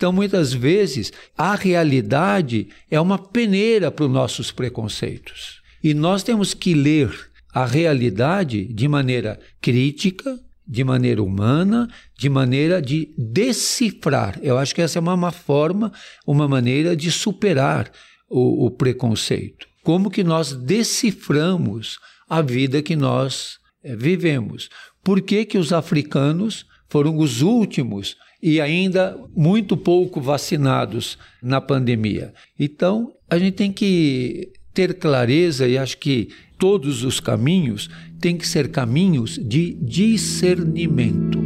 Então, muitas vezes, a realidade é uma peneira para os nossos preconceitos. E nós temos que ler a realidade de maneira crítica, de maneira humana, de maneira de decifrar. Eu acho que essa é uma, uma forma, uma maneira de superar o, o preconceito. Como que nós deciframos a vida que nós é, vivemos? Por que, que os africanos foram os últimos e ainda muito pouco vacinados na pandemia? Então, a gente tem que ter clareza e acho que todos os caminhos têm que ser caminhos de discernimento.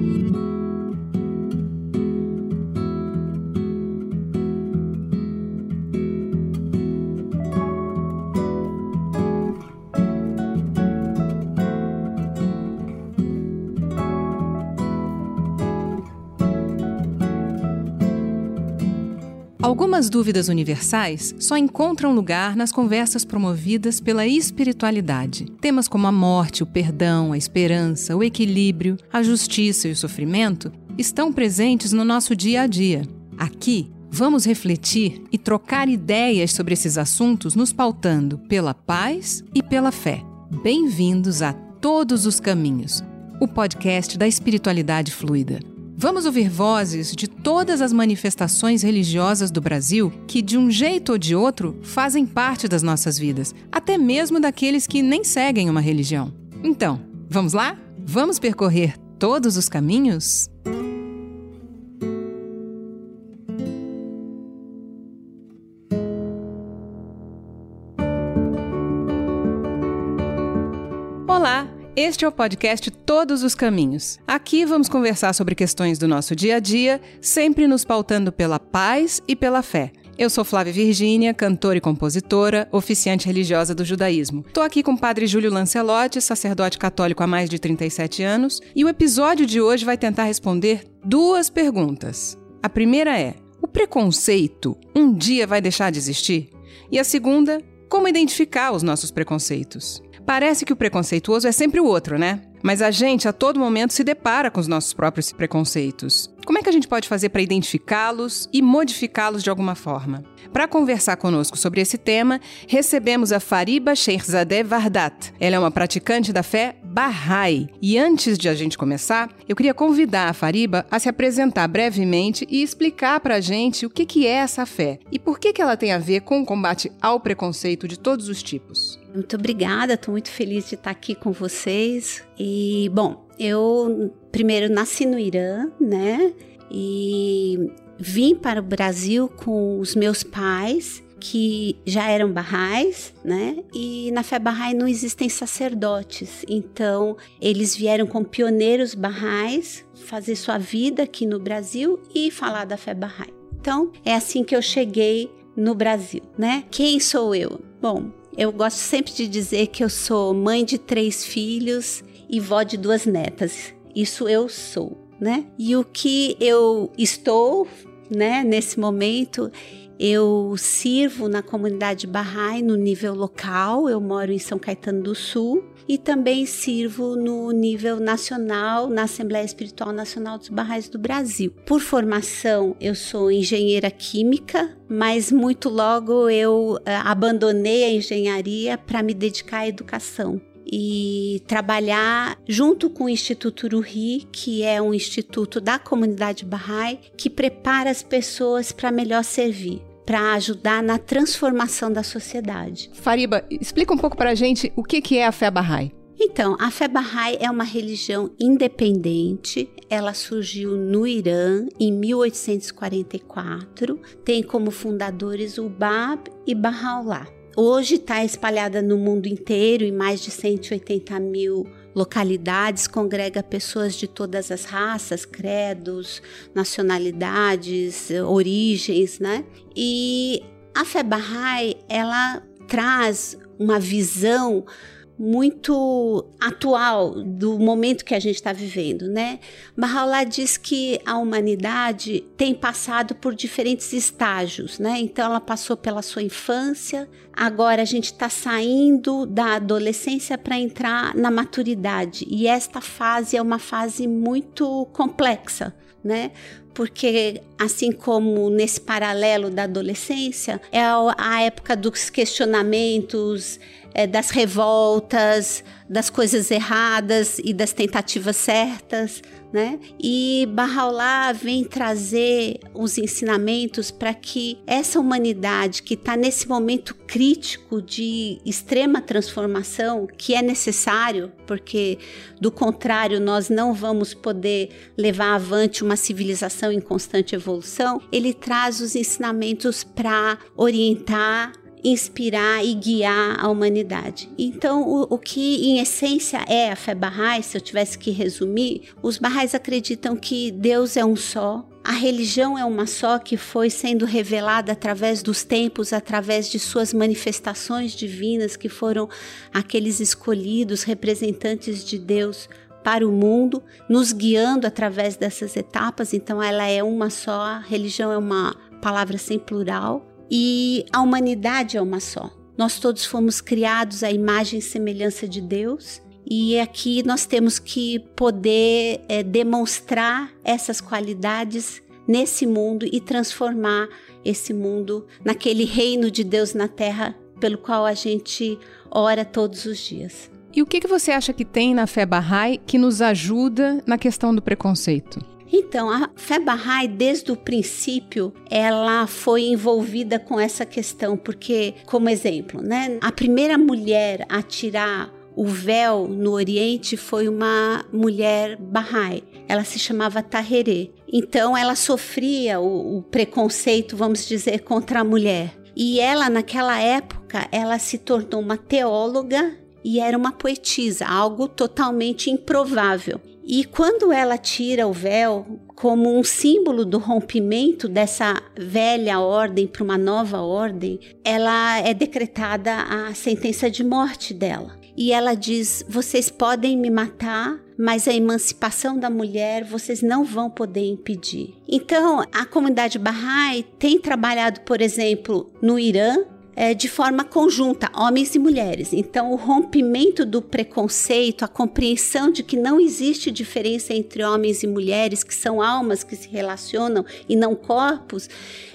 Algumas dúvidas universais só encontram lugar nas conversas promovidas pela espiritualidade. Temas como a morte, o perdão, a esperança, o equilíbrio, a justiça e o sofrimento estão presentes no nosso dia a dia. Aqui, vamos refletir e trocar ideias sobre esses assuntos, nos pautando pela paz e pela fé. Bem-vindos a Todos os Caminhos, o podcast da espiritualidade fluida. Vamos ouvir vozes de todas as manifestações religiosas do Brasil que, de um jeito ou de outro, fazem parte das nossas vidas, até mesmo daqueles que nem seguem uma religião. Então, vamos lá? Vamos percorrer todos os caminhos? Olá! Este é o podcast Todos os Caminhos. Aqui vamos conversar sobre questões do nosso dia a dia, sempre nos pautando pela paz e pela fé. Eu sou Flávia Virgínia, cantora e compositora, oficiante religiosa do judaísmo. Estou aqui com o padre Júlio Lancelotti, sacerdote católico há mais de 37 anos, e o episódio de hoje vai tentar responder duas perguntas. A primeira é: o preconceito um dia vai deixar de existir? E a segunda, como identificar os nossos preconceitos? Parece que o preconceituoso é sempre o outro, né? Mas a gente a todo momento se depara com os nossos próprios preconceitos. Como é que a gente pode fazer para identificá-los e modificá-los de alguma forma? Para conversar conosco sobre esse tema, recebemos a Fariba Sheikhzadeh Vardat. Ela é uma praticante da fé Bahá'í. E antes de a gente começar, eu queria convidar a Fariba a se apresentar brevemente e explicar para a gente o que, é essa fé e por que ela tem a ver com o combate ao preconceito de todos os tipos. Muito obrigada, estou muito feliz de estar aqui com vocês. E, bom, eu primeiro nasci no Irã, né? E vim para o Brasil com os meus pais, que já eram barrais, né? E na fé barrai não existem sacerdotes, então eles vieram com pioneiros barrais fazer sua vida aqui no Brasil e falar da fé barrai. Então é assim que eu cheguei no Brasil, né? Quem sou eu? Bom, eu gosto sempre de dizer que eu sou mãe de três filhos e vó de duas netas. Isso eu sou, né? E o que eu estou, né, nesse momento, eu sirvo na comunidade Bahá'í no nível local, eu moro em São Caetano do Sul e também sirvo no nível nacional, na Assembleia Espiritual Nacional dos Barrais do Brasil. Por formação, eu sou engenheira química, mas muito logo eu uh, abandonei a engenharia para me dedicar à educação e trabalhar junto com o Instituto Ruhi, que é um instituto da comunidade Bahá'í, que prepara as pessoas para melhor servir para ajudar na transformação da sociedade. Fariba, explica um pouco para a gente o que, que é a fé Bahá'í. Então, a fé Bahá'í é uma religião independente. Ela surgiu no Irã em 1844. Tem como fundadores o Bab e Baha'u'llah. Hoje está espalhada no mundo inteiro em mais de 180 mil localidades, congrega pessoas de todas as raças, credos, nacionalidades, origens, né? E a fé Bahá'í, ela traz uma visão muito atual do momento que a gente está vivendo, né? Baha'u'llah diz que a humanidade tem passado por diferentes estágios, né? Então ela passou pela sua infância, agora a gente está saindo da adolescência para entrar na maturidade e esta fase é uma fase muito complexa, né? Porque assim como nesse paralelo da adolescência, é a época dos questionamentos, é, das revoltas, das coisas erradas e das tentativas certas, né? E Bahá'u'lláh vem trazer os ensinamentos para que essa humanidade que está nesse momento crítico de extrema transformação, que é necessário, porque do contrário nós não vamos poder levar avante uma civilização em constante evolução, ele traz os ensinamentos para orientar inspirar e guiar a humanidade. Então, o, o, que em essência é a fé Bahá'í, se eu tivesse que resumir, os Bahá'ís acreditam que Deus é um só, a religião é uma só que foi sendo revelada através dos tempos, através de suas manifestações divinas, que foram aqueles escolhidos representantes de Deus para o mundo, nos guiando através dessas etapas. Então, ela é uma só, a religião é uma palavra sem plural e a humanidade é uma só. Nós todos fomos criados à imagem e semelhança de Deus. E aqui nós temos que poder é, demonstrar essas qualidades nesse mundo e transformar esse mundo naquele reino de Deus na terra pelo qual a gente ora todos os dias. E o que, que você acha que tem na fé Bahá'í que nos ajuda na questão do preconceito? Então, a fé Bahá'í, desde o princípio, ela foi envolvida com essa questão, porque, como exemplo, né, a primeira mulher a tirar o véu no Oriente foi uma mulher Bahá'í. Ela se chamava Taherê. Então, ela sofria o, o preconceito, vamos dizer, contra a mulher. E ela, naquela época, ela se tornou uma teóloga e era uma poetisa, algo totalmente improvável. E quando ela tira o véu como um símbolo do rompimento dessa velha ordem para uma nova ordem, ela é decretada a sentença de morte dela. E ela diz: vocês podem me matar, mas a emancipação da mulher vocês não vão poder impedir. Então, a comunidade Bahá'í tem trabalhado, por exemplo, no Irã, é, de forma conjunta, homens e mulheres. Então, o rompimento do preconceito, a compreensão de que não existe diferença entre homens e mulheres, que são almas que se relacionam e não corpos,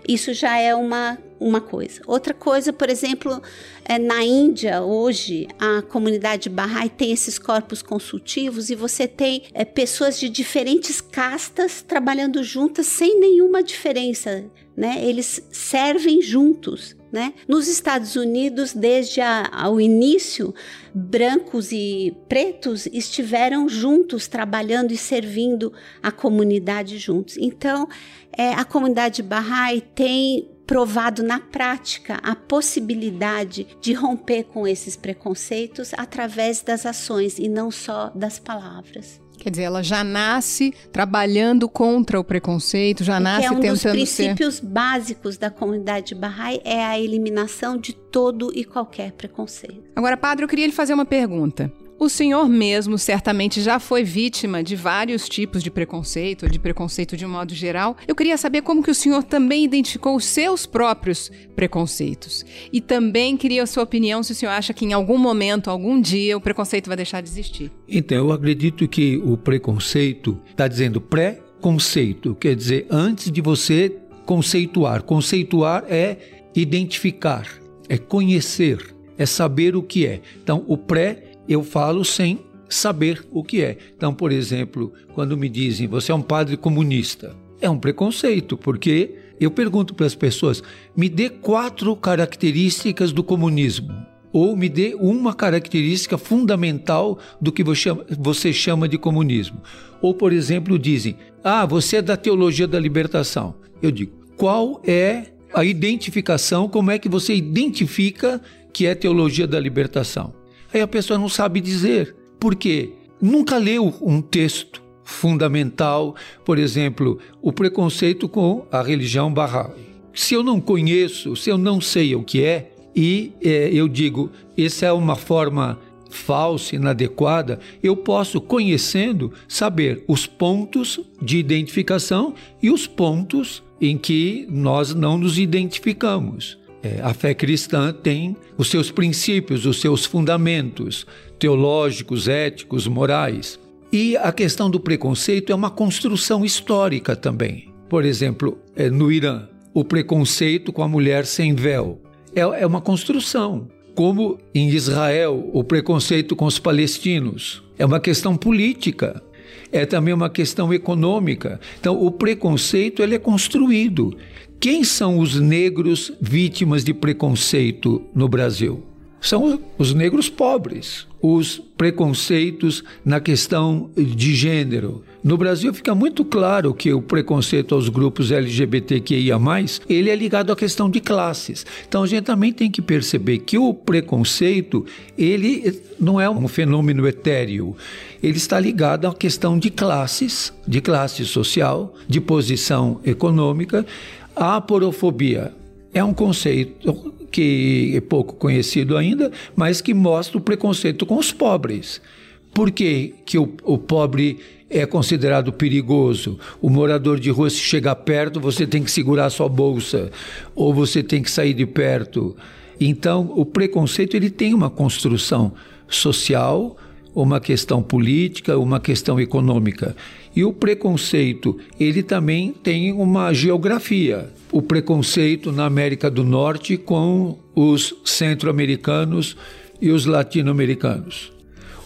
isso já é uma, uma coisa. Outra coisa, por exemplo, é, na Índia, hoje, a comunidade Bahá'í tem esses corpos consultivos e você tem é, pessoas de diferentes castas trabalhando juntas sem nenhuma diferença. Né? Eles servem juntos. Né? Nos Estados Unidos, desde o início, brancos e pretos estiveram juntos, trabalhando e servindo a comunidade juntos. Então, é, a comunidade Bahá'í tem provado na prática a possibilidade de romper com esses preconceitos através das ações e não só das palavras. Quer dizer, ela já nasce trabalhando contra o preconceito, já nasce é um tentando ser... dos princípios ser... básicos da comunidade Bahá'í é a eliminação de todo e qualquer preconceito. Agora, padre, eu queria lhe fazer uma pergunta. O senhor mesmo certamente já foi vítima de vários tipos de preconceito, de preconceito de um modo geral. Eu queria saber como que o senhor também identificou os seus próprios preconceitos. E também queria a sua opinião se o senhor acha que em algum momento, algum dia, o preconceito vai deixar de existir. Então, eu acredito que o preconceito está dizendo pré-conceito, quer dizer, antes de você conceituar. Conceituar é identificar, é conhecer, é saber o que é. Então, o pré eu falo sem saber o que é. Então, por exemplo, quando me dizem você é um padre comunista, é um preconceito, porque eu pergunto para as pessoas: me dê quatro características do comunismo. Ou me dê uma característica fundamental do que você chama de comunismo. Ou, por exemplo, dizem: Ah, você é da teologia da libertação. Eu digo: qual é a identificação? Como é que você identifica que é teologia da libertação? Aí a pessoa não sabe dizer. Por quê? Nunca leu um texto fundamental, por exemplo, o preconceito com a religião Bahá'í. Se eu não conheço, se eu não sei o que é, e é, eu digo, essa é uma forma falsa, inadequada, eu posso, conhecendo, saber os pontos de identificação e os pontos em que nós não nos identificamos. É, a fé cristã tem os seus princípios, os seus fundamentos teológicos, éticos, morais. E a questão do preconceito é uma construção histórica também. por exemplo, é, no Irã, o preconceito com a mulher sem véu. É, é uma construção. Como em Israel, o preconceito com os palestinos. É uma questão política. É também uma questão econômica. Então, o preconceito ele é construído. Quem são os negros vítimas de preconceito no Brasil? São os negros pobres, os preconceitos na questão de gênero. No Brasil fica muito claro que o preconceito aos grupos LGBTQIA+, ele é ligado à questão de classes. Então a gente também tem que perceber que o preconceito, ele não é um fenômeno etéreo. Ele está ligado à questão de classes, de classe social, de posição econômica. A aporofobia é um conceito que é pouco conhecido ainda, mas que mostra o preconceito com os pobres. Por que, que o, o pobre é considerado perigoso? O morador de rua, se chegar perto, você tem que segurar a sua bolsa, ou você tem que sair de perto. Então, o preconceito ele tem uma construção social, uma questão política, uma questão econômica. E o preconceito, ele também tem uma geografia. O preconceito na América do Norte com os centro-americanos e os latino-americanos.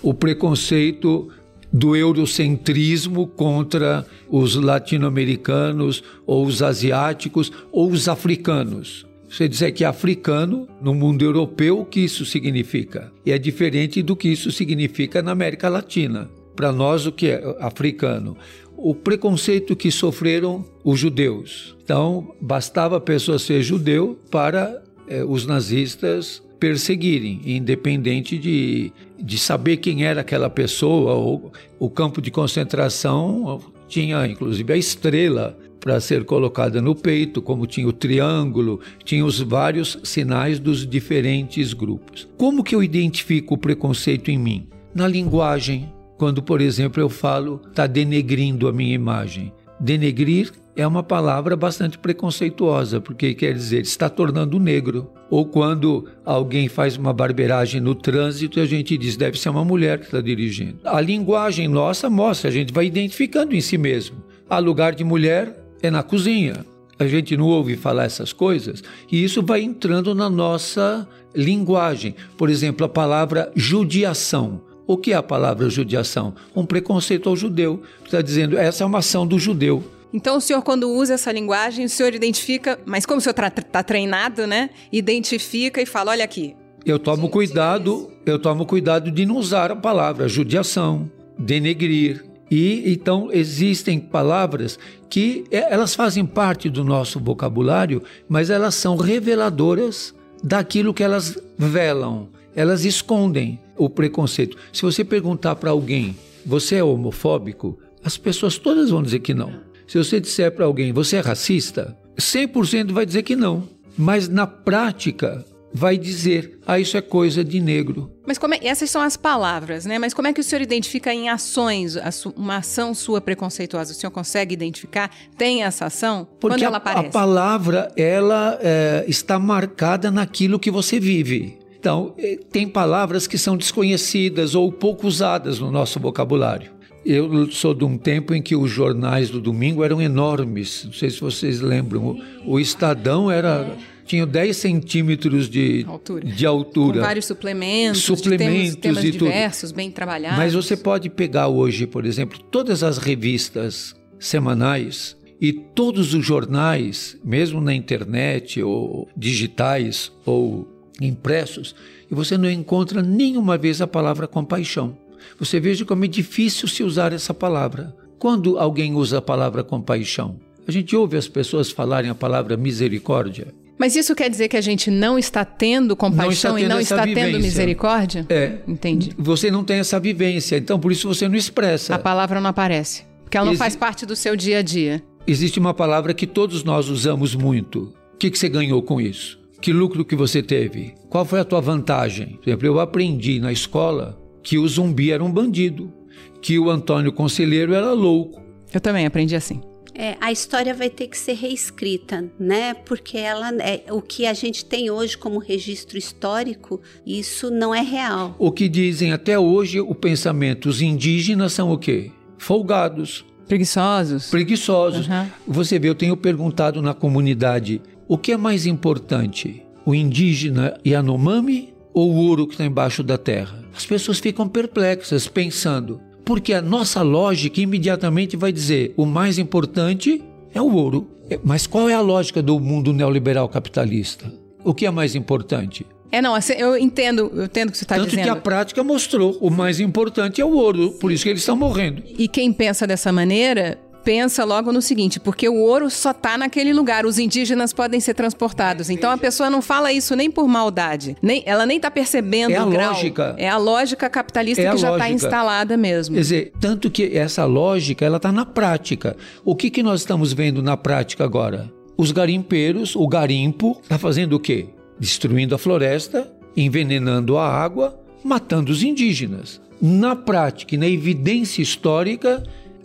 O preconceito do eurocentrismo contra os latino-americanos ou os asiáticos ou os africanos. Você dizer que é africano no mundo europeu, o que isso significa? E é diferente do que isso significa na América Latina. Para nós, o que é africano? O preconceito que sofreram os judeus. Então, bastava a pessoa ser judeu para eh, os nazistas perseguirem, independente de, de saber quem era aquela pessoa. Ou, o campo de concentração tinha, inclusive, a estrela para ser colocada no peito, como tinha o triângulo, tinha os vários sinais dos diferentes grupos. Como que eu identifico o preconceito em mim? Na linguagem. Quando, por exemplo, eu falo, está denegrindo a minha imagem. Denegrir é uma palavra bastante preconceituosa, porque quer dizer, está tornando negro. Ou quando alguém faz uma barbeiragem no trânsito, a gente diz, deve ser uma mulher que está dirigindo. A linguagem nossa mostra, a gente vai identificando em si mesmo. Há lugar de mulher, é na cozinha. A gente não ouve falar essas coisas e isso vai entrando na nossa linguagem. Por exemplo, a palavra judiação. O que é a palavra judiação? Um preconceito ao judeu. Está dizendo, essa é uma ação do judeu. Então, o senhor, quando usa essa linguagem, o senhor identifica, mas como o senhor está treinado, né? Identifica e fala: olha aqui. Eu tomo cuidado, eu tomo cuidado de não usar a palavra judiação, denegrir, e então existem palavras que é, elas fazem parte do nosso vocabulário, mas elas são reveladoras daquilo que elas velam. Elas escondem o preconceito. Se você perguntar para alguém, você é homofóbico? As pessoas todas vão dizer que não. Se você disser para alguém, você é racista? 100% vai dizer que não. Mas na prática, vai dizer, ah, isso é coisa de negro. Mas como é, essas são as palavras, né? Mas como é que o senhor identifica em ações uma ação sua preconceituosa? O senhor consegue identificar? Tem essa ação? Porque Quando ela a, aparece? a palavra, ela é, está marcada naquilo que você vive. Então, é, tem palavras que são desconhecidas ou pouco usadas no nosso vocabulário. Eu sou de um tempo em que os jornais do domingo eram enormes. Não sei se vocês lembram. O, o Estadão era tinha 10 centímetros de altura. De altura. Com vários suplementos, suplementos temas, temas e diversos, tudo. bem trabalhados. Mas você pode pegar hoje, por exemplo, todas as revistas semanais e todos os jornais, mesmo na internet ou digitais ou impressos, e você não encontra nenhuma vez a palavra compaixão. Você veja como é difícil se usar essa palavra. Quando alguém usa a palavra compaixão, a gente ouve as pessoas falarem a palavra misericórdia. Mas isso quer dizer que a gente não está tendo compaixão não está tendo e não está vivência. tendo misericórdia? É. Entendi. Você não tem essa vivência, então por isso você não expressa. A palavra não aparece. Porque ela não Exi faz parte do seu dia a dia. Existe uma palavra que todos nós usamos muito. O que, que você ganhou com isso? Que lucro que você teve? Qual foi a tua vantagem? Por exemplo, eu aprendi na escola que o zumbi era um bandido, que o Antônio Conselheiro era louco. Eu também aprendi assim. É, a história vai ter que ser reescrita, né? Porque ela é o que a gente tem hoje como registro histórico, isso não é real. O que dizem até hoje o pensamento, os indígenas são o quê? Folgados. Preguiçosos. Preguiçosos. Uhum. Você vê, eu tenho perguntado na comunidade: o que é mais importante? O indígena Yanomami ou o ouro que está embaixo da terra? As pessoas ficam perplexas, pensando, porque a nossa lógica imediatamente vai dizer: o mais importante é o ouro. É, mas qual é a lógica do mundo neoliberal capitalista? O que é mais importante? É, não, assim, eu entendo, eu entendo o que você está dizendo. Tanto que a prática mostrou, o mais importante é o ouro, por isso que eles estão morrendo. E quem pensa dessa maneira pensa logo no seguinte, porque o ouro só está naquele lugar, os indígenas podem ser transportados. Então a pessoa não fala isso nem por maldade, nem, ela nem está percebendo é a o grau. lógica. É a lógica capitalista é que já está instalada mesmo. Quer dizer, tanto que essa lógica ela está na prática. O que, que nós estamos vendo na prática agora? Os garimpeiros, o garimpo, está fazendo o quê? Destruindo a floresta, envenenando a água, matando os indígenas. Na prática e na evidência histórica,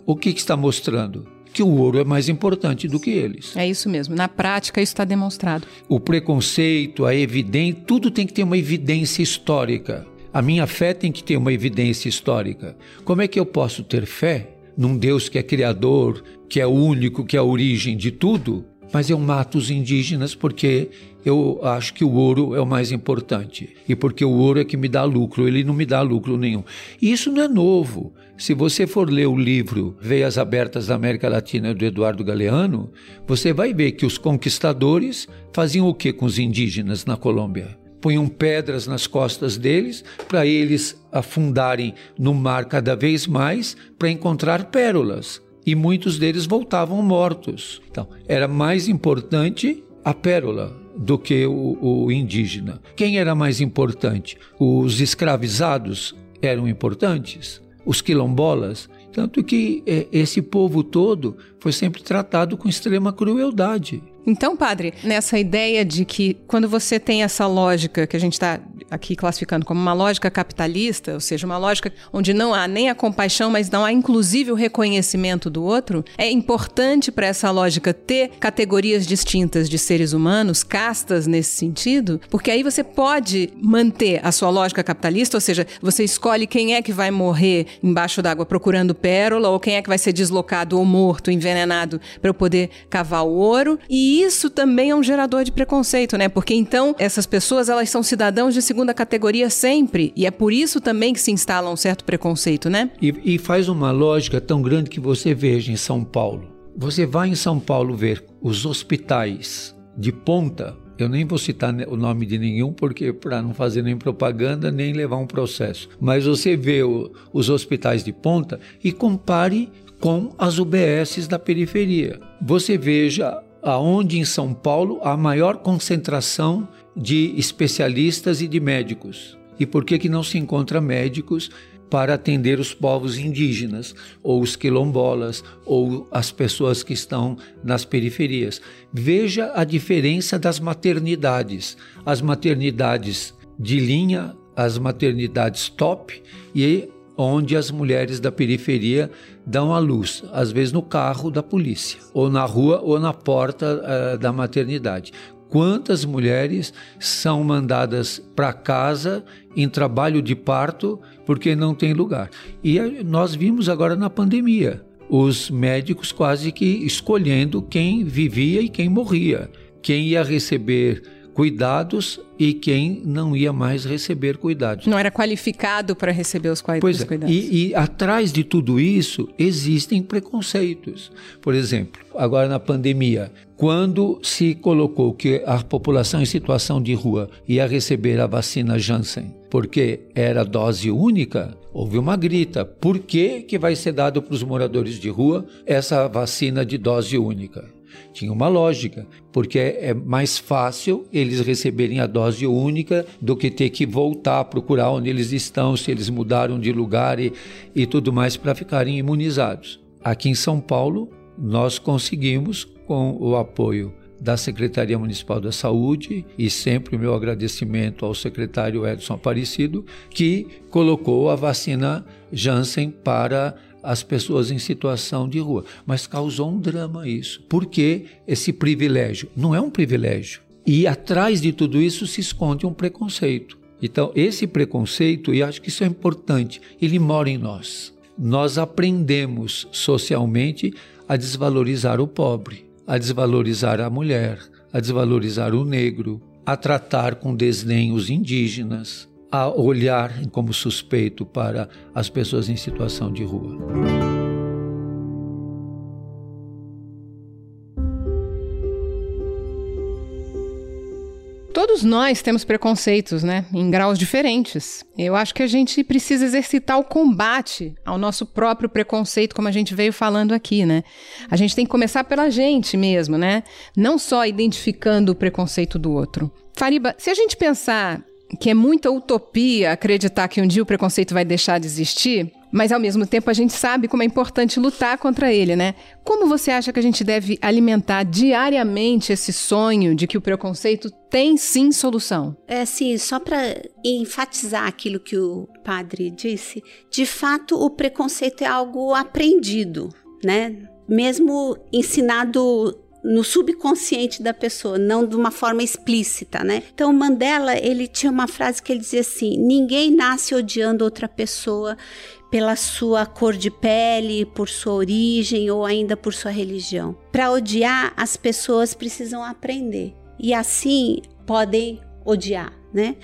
o que, que está mostrando? que o ouro é mais importante do que eles. É isso mesmo. Na prática, isso está demonstrado. O preconceito, a evidência, tudo tem que ter uma evidência histórica. A minha fé tem que ter uma evidência histórica. Como é que eu posso ter fé num Deus que é criador, que é único, que é a origem de tudo, mas eu mato os indígenas porque eu acho que o ouro é o mais importante e porque o ouro é que me dá lucro, ele não me dá lucro nenhum. E isso não é novo. Se você for ler o livro Veias Abertas da América Latina do Eduardo Galeano, você vai ver que os conquistadores faziam o que com os indígenas na Colômbia? Punham pedras nas costas deles para eles afundarem no mar cada vez mais para encontrar pérolas. E muitos deles voltavam mortos. Então, era mais importante a pérola do que o, o indígena. Quem era mais importante? Os escravizados eram importantes? Os quilombolas? Tanto que é, esse povo todo foi sempre tratado com extrema crueldade. Então, padre, nessa ideia de que quando você tem essa lógica que a gente está aqui classificando como uma lógica capitalista, ou seja, uma lógica onde não há nem a compaixão, mas não há inclusive o reconhecimento do outro, é importante para essa lógica ter categorias distintas de seres humanos, castas nesse sentido, porque aí você pode manter a sua lógica capitalista, ou seja, você escolhe quem é que vai morrer embaixo d'água procurando pérola, ou quem é que vai ser deslocado ou morto, envenenado para eu poder cavar o ouro, e isso também é um gerador de preconceito, né? Porque então essas pessoas elas são cidadãos de segunda categoria sempre. E é por isso também que se instala um certo preconceito, né? E, e faz uma lógica tão grande que você veja em São Paulo. Você vai em São Paulo ver os hospitais de ponta. Eu nem vou citar o nome de nenhum, porque para não fazer nem propaganda, nem levar um processo. Mas você vê o, os hospitais de ponta e compare com as UBSs da periferia. Você veja aonde em São Paulo há maior concentração de especialistas e de médicos. E por que, que não se encontra médicos para atender os povos indígenas, ou os quilombolas, ou as pessoas que estão nas periferias? Veja a diferença das maternidades. As maternidades de linha, as maternidades top e onde as mulheres da periferia dão à luz, às vezes no carro da polícia, ou na rua ou na porta uh, da maternidade. Quantas mulheres são mandadas para casa em trabalho de parto porque não tem lugar? E nós vimos agora na pandemia os médicos quase que escolhendo quem vivia e quem morria, quem ia receber cuidados e quem não ia mais receber cuidados. Não era qualificado para receber os, pois é, cuidados. E, e atrás de tudo isso existem preconceitos. Por exemplo, agora na pandemia, quando se colocou que a população em situação de rua ia receber a vacina Janssen, porque era dose única, houve uma grita. Por que, que vai ser dado para os moradores de rua essa vacina de dose única? Tinha uma lógica, porque é mais fácil eles receberem a dose única do que ter que voltar a procurar onde eles estão, se eles mudaram de lugar e, e tudo mais para ficarem imunizados. Aqui em São Paulo, nós conseguimos, com o apoio da Secretaria Municipal da Saúde e sempre o meu agradecimento ao secretário Edson Aparecido, que colocou a vacina Janssen para as pessoas em situação de rua. Mas causou um drama isso. Por que esse privilégio? Não é um privilégio. E atrás de tudo isso se esconde um preconceito. Então, esse preconceito, e acho que isso é importante, ele mora em nós. nós aprendemos socialmente a desvalorizar o pobre, a desvalorizar a mulher, a desvalorizar o negro, a tratar com desdém os indígenas, a olhar como suspeito para as pessoas em situação de rua. Todos nós temos preconceitos, né? Em graus diferentes. Eu acho que a gente precisa exercitar o combate ao nosso próprio preconceito, como a gente veio falando aqui, né? A gente tem que começar pela gente mesmo, né? Não só identificando o preconceito do outro. Fariba, se a gente pensar que é muita utopia acreditar que um dia o preconceito vai deixar de existir, mas ao mesmo tempo a gente sabe como é importante lutar contra ele, né? Como você acha que a gente deve alimentar diariamente esse sonho de que o preconceito tem sim solução? É assim, só para enfatizar aquilo que o padre disse, de fato o preconceito é algo aprendido, né? Mesmo ensinado no subconsciente da pessoa, não de uma forma explícita, né? Então Mandela, ele tinha uma frase que ele dizia assim: "Ninguém nasce odiando outra pessoa pela sua cor de pele, por sua origem ou ainda por sua religião. Para odiar, as pessoas precisam aprender e assim podem odiar, né?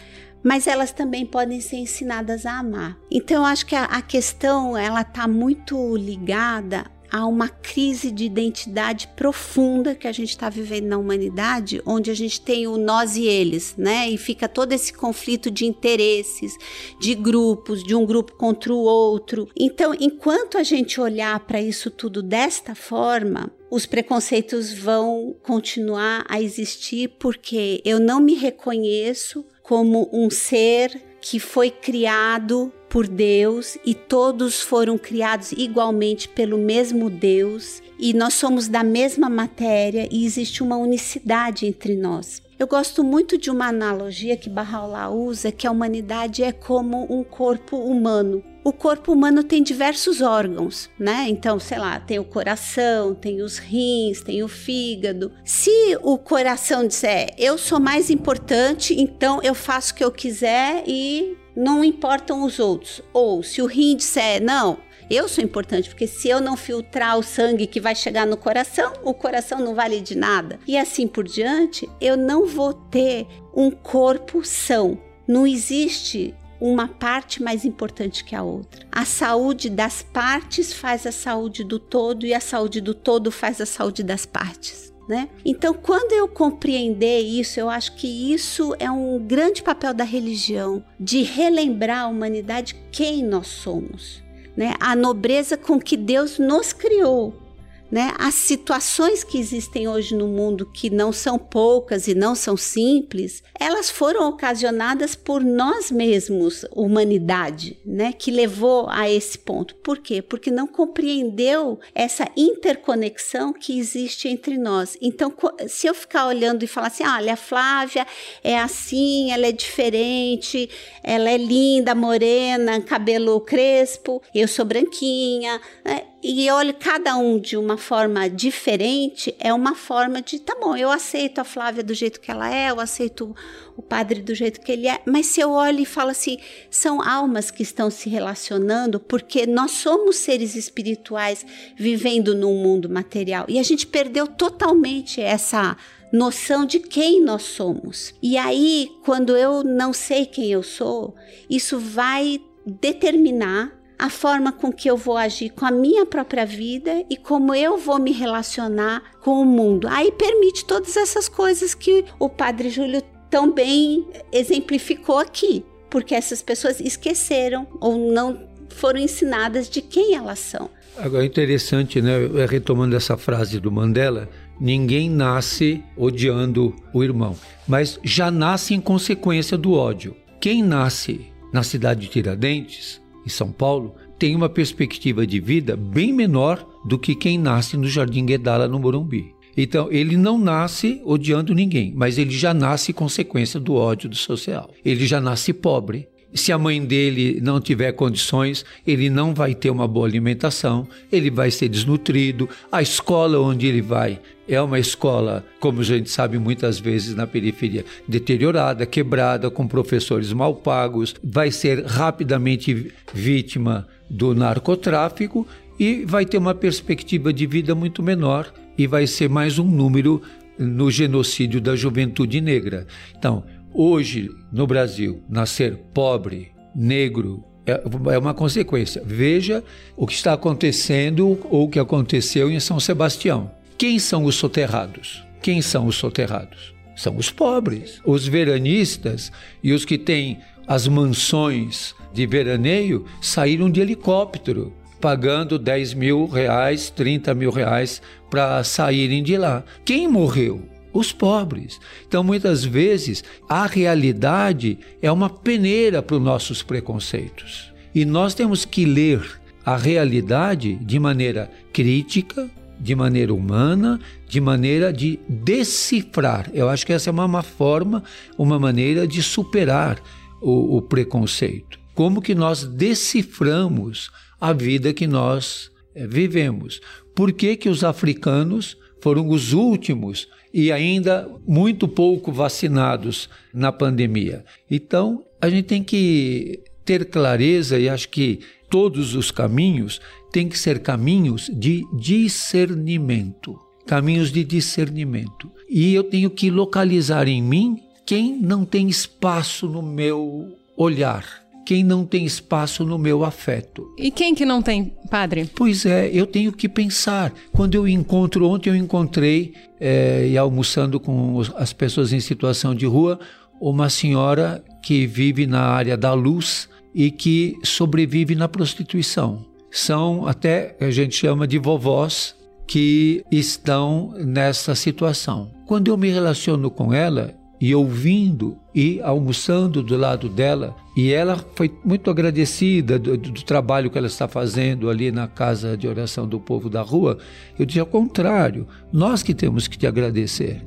Mas elas também podem ser ensinadas a amar. Então, eu acho que a, a questão ela está muito ligada há uma crise de identidade profunda que a gente está vivendo na humanidade, onde a gente tem o nós e eles, né? E fica todo esse conflito de interesses, de grupos, de um grupo contra o outro. Então, enquanto a gente olhar para isso tudo desta forma, os preconceitos vão continuar a existir porque eu não me reconheço como um ser que foi criado por Deus e todos foram criados igualmente pelo mesmo Deus e nós somos da mesma matéria e existe uma unicidade entre nós. Eu gosto muito de uma analogia que Bahá'u'lláh usa, que a humanidade é como um corpo humano. O corpo humano tem diversos órgãos, né? Então, sei lá, tem o coração, tem os rins, tem o fígado. Se o coração disser, eu sou mais importante, então eu faço o que eu quiser e não importam os outros. Ou se o rim disser, não, eu sou importante, porque se eu não filtrar o sangue que vai chegar no coração, o coração não vale de nada. E assim por diante, eu não vou ter um corpo são. Não existe uma parte mais importante que a outra. A saúde das partes faz a saúde do todo e a saúde do todo faz a saúde das partes. Né? Então, quando eu compreender isso, eu acho que isso é um grande papel da religião, de relembrar a humanidade quem nós somos, né? a nobreza com que Deus nos criou né? As situações que existem hoje no mundo, que não são poucas e não são simples, elas foram ocasionadas por nós mesmos, humanidade, né? que levou a esse ponto. Por quê? Porque não compreendeu essa interconexão que existe entre nós. Então, se eu ficar olhando e falar assim, ah, olha, a Flávia é assim, ela é diferente, ela é linda, morena, cabelo crespo, eu sou branquinha, né? E olho cada um de uma forma diferente, é uma forma de, tá bom, eu aceito a Flávia do jeito que ela é, eu aceito o padre do jeito que ele é, mas se eu olho e falo assim, são almas que estão se relacionando porque nós somos seres espirituais vivendo num mundo material e a gente perdeu totalmente essa noção de quem nós somos. E aí, quando eu não sei quem eu sou, isso vai determinar a forma com que eu vou agir com a minha própria vida e como eu vou me relacionar com o mundo. Aí permite todas essas coisas que o Padre Júlio tão bem exemplificou aqui, porque essas pessoas esqueceram ou não foram ensinadas de quem elas são. Agora, interessante, né? Retomando essa frase do Mandela, ninguém nasce odiando o irmão, mas já nasce em consequência do ódio. Quem nasce na cidade de Tiradentes em São Paulo, tem uma perspectiva de vida bem menor do que quem nasce no Jardim Guedala, no Morumbi. Então, ele não nasce odiando ninguém, mas ele já nasce consequência do ódio do social. Ele já nasce pobre, Se a mãe dele não tiver condições, ele não vai ter uma boa alimentação, ele vai ser desnutrido. A escola onde ele vai é uma escola, como a gente sabe muitas vezes na periferia, deteriorada, quebrada, com professores mal pagos, vai ser rapidamente vítima do narcotráfico e vai ter uma perspectiva de vida muito menor e vai ser mais um número no genocídio da juventude negra. Então, hoje no Brasil, nascer pobre, negro, é, é uma consequência. Veja o que está acontecendo ou o que aconteceu em São Sebastião. Quem são os soterrados? Quem são os soterrados? São os pobres, os veranistas e os que têm as mansões de veraneio saíram de helicóptero, pagando 10 mil reais, 30 mil reais para saírem de lá. Quem morreu? Os pobres. Então, muitas vezes, a realidade é uma peneira para os nossos preconceitos. E nós temos que ler a realidade de maneira crítica, de maneira humana, de maneira de decifrar. Eu acho que essa é uma, uma forma, uma maneira de superar o, o preconceito. Como que nós deciframos a vida que nós é, vivemos? Por que, que os africanos foram os últimos e ainda muito pouco vacinados na pandemia? Então, a gente tem que ter clareza e acho que todos os caminhos têm que ser caminhos de discernimento. Caminhos de discernimento. E eu tenho que localizar em mim quem não tem espaço no meu olhar quem não tem espaço no meu afeto. E quem que não tem, padre? Pois é, eu tenho que pensar. Quando eu encontro, ontem eu encontrei, é, e almoçando com as pessoas em situação de rua, uma senhora que vive na área da luz e que sobrevive na prostituição. São até, a gente chama de vovós, que estão nessa situação. Quando eu me relaciono com ela, e ouvindo e almoçando do lado dela. E ela foi muito agradecida do, do, trabalho que ela está fazendo ali na casa de oração do povo da rua. Eu disse ao contrário, nós que temos que te agradecer.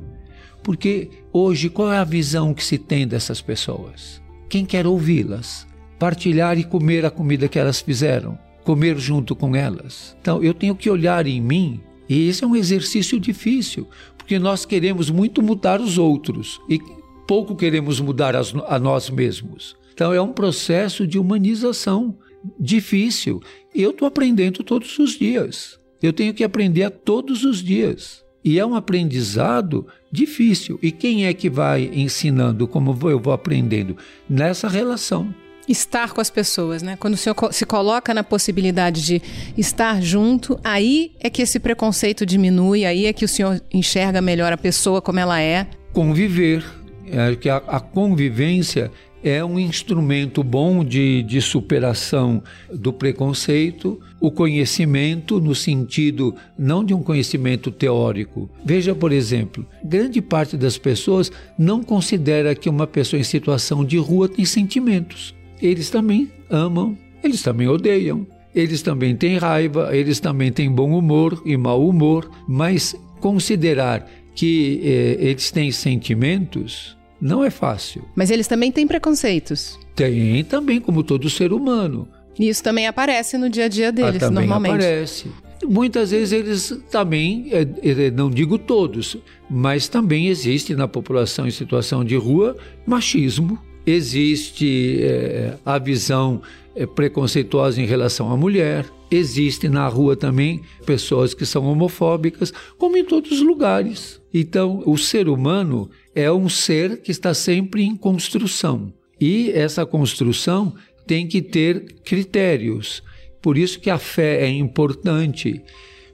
Porque hoje qual é a visão que se tem dessas pessoas? Quem quer ouvi-las? Partilhar e comer a comida que elas fizeram, comer junto com elas. Então eu tenho que olhar em mim e esse é um exercício difícil, porque nós queremos muito mudar os outros e pouco queremos mudar as, a nós mesmos. Então é um processo de humanização difícil. Eu estou aprendendo todos os dias. Eu tenho que aprender a todos os dias. E é um aprendizado difícil. E quem é que vai ensinando como eu vou aprendendo? Nessa relação estar com as pessoas, né? Quando o senhor se coloca na possibilidade de estar junto, aí é que esse preconceito diminui, aí é que o senhor enxerga melhor a pessoa como ela é. Conviver, é que a, a convivência é um instrumento bom de, de superação do preconceito, o conhecimento no sentido não de um conhecimento teórico. Veja, por exemplo, grande parte das pessoas não considera que uma pessoa em situação de rua tem sentimentos eles também amam, eles também odeiam, eles também têm raiva, eles também têm bom humor e mau humor, mas considerar que eh, eles têm sentimentos não é fácil. Mas eles também têm preconceitos. Tem também, como todo ser humano. E isso também aparece no dia a dia deles, ah, normalmente. aparece. Muitas vezes eles também, eh, não digo todos, mas também existe na população em situação de rua machismo, existe é, a visão é, preconceituosa em relação à mulher, existe na rua também pessoas que são homofóbicas, como em todos os lugares. Então, o ser humano é um ser que está sempre em construção. E essa construção tem que ter critérios. Por isso que a fé é importante.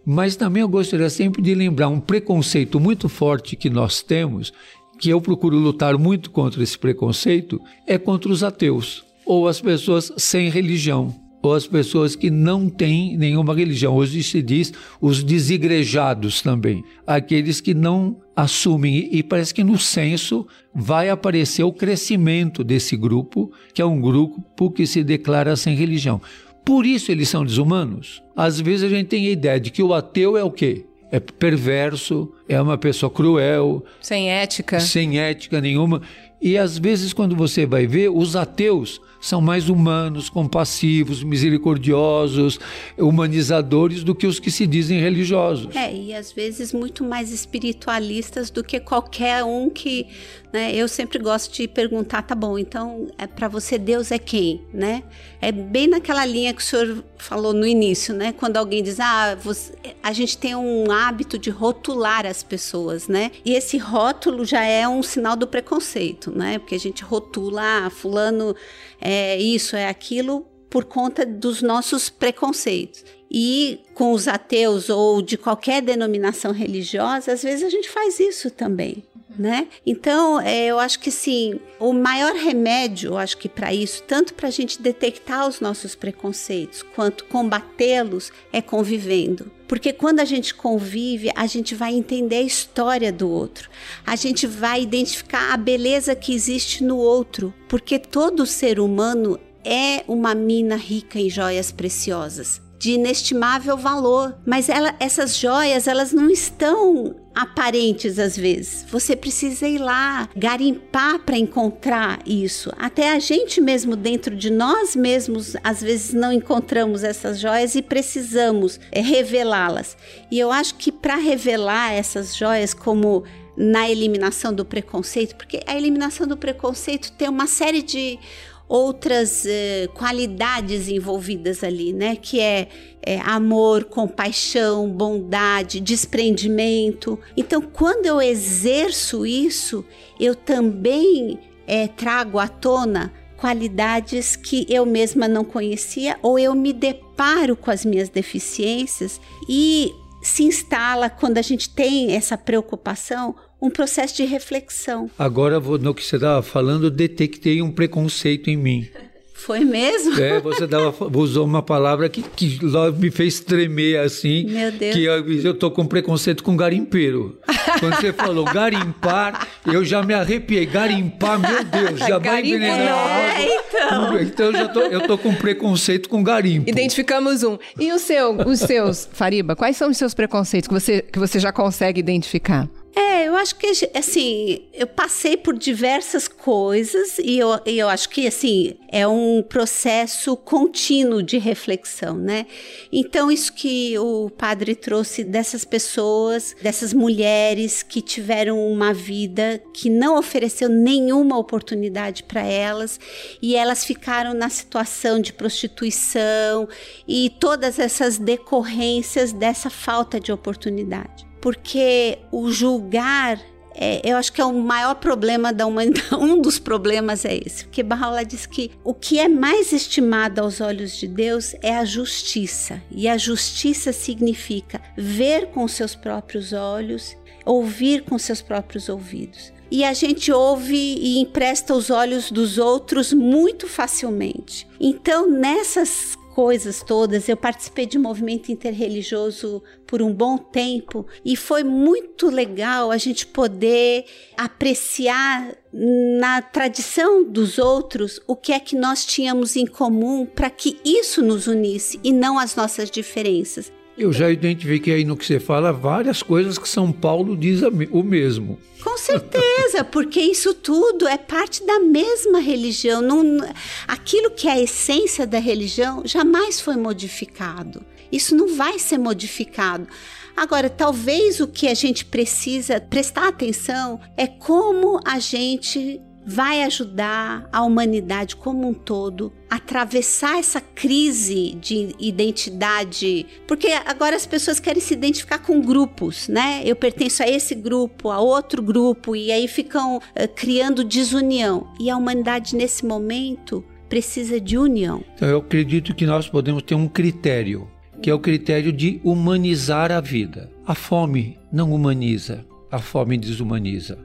Mas também eu gostaria sempre de lembrar um preconceito muito forte que nós temos, que eu procuro lutar muito contra esse preconceito é contra os ateus, ou as pessoas sem religião, ou as pessoas que não têm nenhuma religião. Hoje se diz os desigrejados também, aqueles que não assumem, e parece que no censo vai aparecer o crescimento desse grupo, que é um grupo que se declara sem religião. Por isso eles são desumanos. Às vezes a gente tem a ideia de que o ateu é o quê? É perverso, é uma pessoa cruel, sem ética, sem ética nenhuma. E às vezes, quando você vai ver, os ateus são mais humanos, compassivos, misericordiosos, humanizadores do que os que se dizem religiosos. É, e às vezes muito mais espiritualistas do que qualquer um que, né, eu sempre gosto de perguntar, tá bom, então é para você Deus é quem, né? É bem naquela linha que o senhor falou no início, né? Quando alguém diz, ah, você, a gente tem um hábito de rotular as pessoas, né? E esse rótulo já é um sinal do preconceito, né? Porque a gente rotula, ah, fulano é isso, é aquilo, por conta dos nossos preconceitos. E com os ateus ou de qualquer denominação religiosa, às vezes a gente faz isso também. Né? Então, é, eu acho que sim, o maior remédio, eu acho que para isso, tanto para a gente detectar os nossos preconceitos, quanto combatê-los, é convivendo. Porque quando a gente convive, a gente vai entender a história do outro. A gente vai identificar a beleza que existe no outro. Porque todo ser humano é uma mina rica em joias preciosas de inestimável valor, mas ela, essas joias elas não estão aparentes às vezes. Você precisa ir lá garimpar para encontrar isso. Até a gente mesmo dentro de nós mesmos às vezes não encontramos essas joias e precisamos é, revelá-las. E eu acho que para revelar essas joias como na eliminação do preconceito, porque a eliminação do preconceito tem uma série de outras eh, qualidades envolvidas ali, né? Que é, é, amor, compaixão, bondade, desprendimento. Então, quando eu exerço isso, eu também é, trago à tona qualidades que eu mesma não conhecia ou eu me deparo com as minhas deficiências e se instala quando a gente tem essa preocupação um processo de reflexão. Agora, no que você estava falando, detectei um preconceito em mim. Foi mesmo? É, você dava, usou uma palavra que, que me fez tremer assim. Meu Deus. Que eu, eu tô com preconceito com garimpeiro. Quando você falou garimpar, eu já me arrepiei. Garimpar, meu Deus, já vai envenenar. É, então. Então eu já tô, eu tô com preconceito com garimpo. Identificamos um. E o seu, os seus, Fariba, quais são os seus preconceitos que você, que você já consegue identificar? É, eu acho que, assim, eu passei por diversas coisas e eu, eu acho que, assim, é um processo contínuo de reflexão, né? Então, isso que o padre trouxe dessas pessoas, dessas mulheres que tiveram uma vida que não ofereceu nenhuma oportunidade para elas e elas ficaram na situação de prostituição e todas essas decorrências dessa falta de oportunidade porque o julgar é, eu acho que é o maior problema da humanidade. Um dos problemas é esse, porque Bahá'u'lláh diz que o que é mais estimado aos olhos de Deus é a justiça. E a justiça significa ver com seus próprios olhos, ouvir com seus próprios ouvidos. E a gente ouve e empresta os olhos dos outros muito facilmente. Então, nessas coisas todas. Eu participei de movimento interreligioso por um bom tempo e foi muito legal a gente poder apreciar na tradição dos outros o que é que nós tínhamos em comum para que isso nos unisse e não as nossas diferenças. Eu já identifiquei aí no que você fala várias coisas que São Paulo diz o mesmo. Com certeza, porque isso tudo é parte da mesma religião. Não, aquilo que é a essência da religião jamais foi modificado. Isso não vai ser modificado. Agora, talvez o que a gente precisa prestar atenção é como a gente vai ajudar a humanidade como um todo a atravessar essa crise de identidade, porque agora as pessoas querem se identificar com grupos, né? Eu pertenço a esse grupo, a outro grupo e aí ficam uh, criando desunião. E a humanidade nesse momento precisa de união. Então, eu acredito que nós podemos ter um critério, que é o critério de humanizar a vida. A fome não humaniza, a fome desumaniza.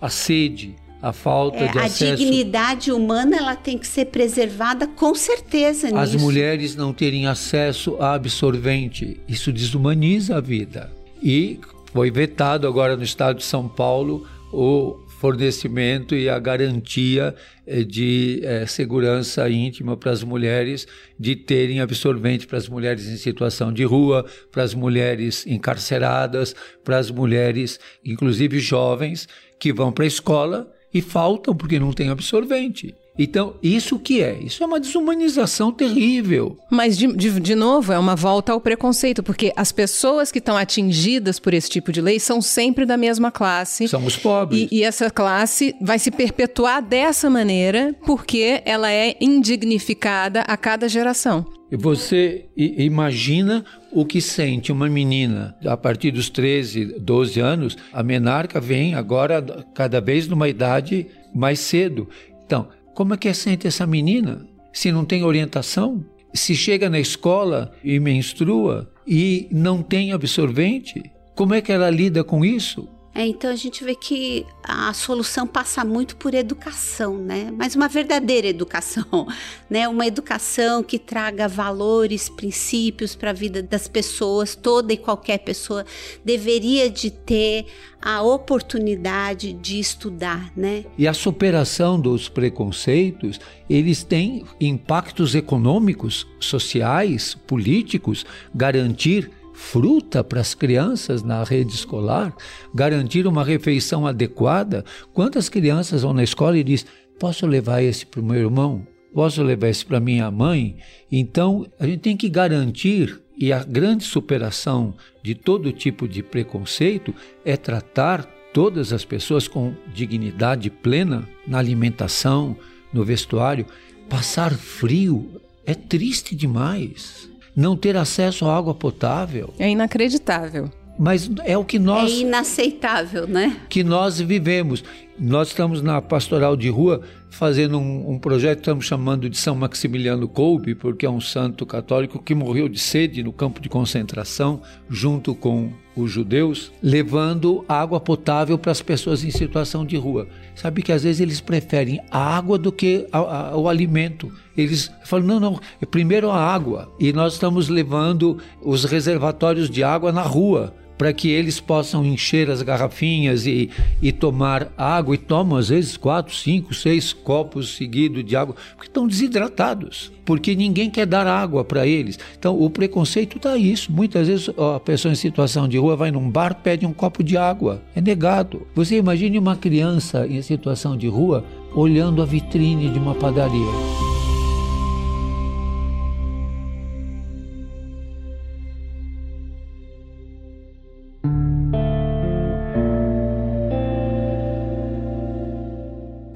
A sede a falta é, de acesso. A dignidade humana ela tem que ser preservada com certeza As nisso. mulheres não terem acesso a absorvente, isso desumaniza a vida. E foi vetado agora no estado de São Paulo o fornecimento e a garantia eh, de eh, segurança íntima para as mulheres, de terem absorvente para as mulheres em situação de rua, para as mulheres encarceradas, para as mulheres, inclusive jovens, que vão para a escola e faltam porque não tem absorvente. Então, isso que é? Isso é uma desumanização terrível. Mas, de, de, de, novo, é uma volta ao preconceito, porque as pessoas que estão atingidas por esse tipo de lei são sempre da mesma classe. São os pobres. E, e essa classe vai se perpetuar dessa maneira porque ela é indignificada a cada geração. Você imagina o que sente uma menina a partir dos 13, 12 anos. A menarca vem agora cada vez numa idade mais cedo. Então, como é que sente essa menina? Se não tem orientação? Se chega na escola e menstrua e não tem absorvente? Como é que ela lida com isso? É, então a gente vê que a solução passa muito por educação, né? Mas uma verdadeira educação, né? Uma educação que traga valores, princípios para a vida das pessoas. Toda e qualquer pessoa deveria de ter a oportunidade de estudar, né? E a superação dos preconceitos, eles têm impactos econômicos, sociais, políticos, garantir fruta para as crianças na rede escolar, garantir uma refeição adequada. Quantas crianças vão na escola e dizem: Posso levar esse para o meu irmão? Posso levar esse para minha mãe? Então, a gente tem que garantir, e a grande superação de todo tipo de preconceito é tratar todas as pessoas com dignidade plena na alimentação, no vestuário. Passar frio é triste demais não ter acesso à água potável. É inacreditável. Mas é o que nós. É inaceitável, né? Que nós vivemos. Nós estamos na pastoral de rua fazendo um, um projeto que estamos chamando de São Maximiliano Kolbe, porque é um santo católico que morreu de sede no campo de concentração, junto com os judeus, levando água potável para as pessoas em situação de rua. Sabe que às vezes eles preferem a água do que a, a, o alimento. Eles falam: não, não, é primeiro a água. E nós estamos levando os reservatórios de água na rua para que eles possam encher as garrafinhas e, e tomar água, e tomam às vezes quatro, cinco, seis copos seguidos de água, porque estão desidratados, porque ninguém quer dar água para eles. Então o preconceito está isso. Muitas vezes a pessoa em situação de rua vai num bar, pede um copo de água, é negado. Você imagine uma criança em situação de rua olhando a vitrine de uma padaria.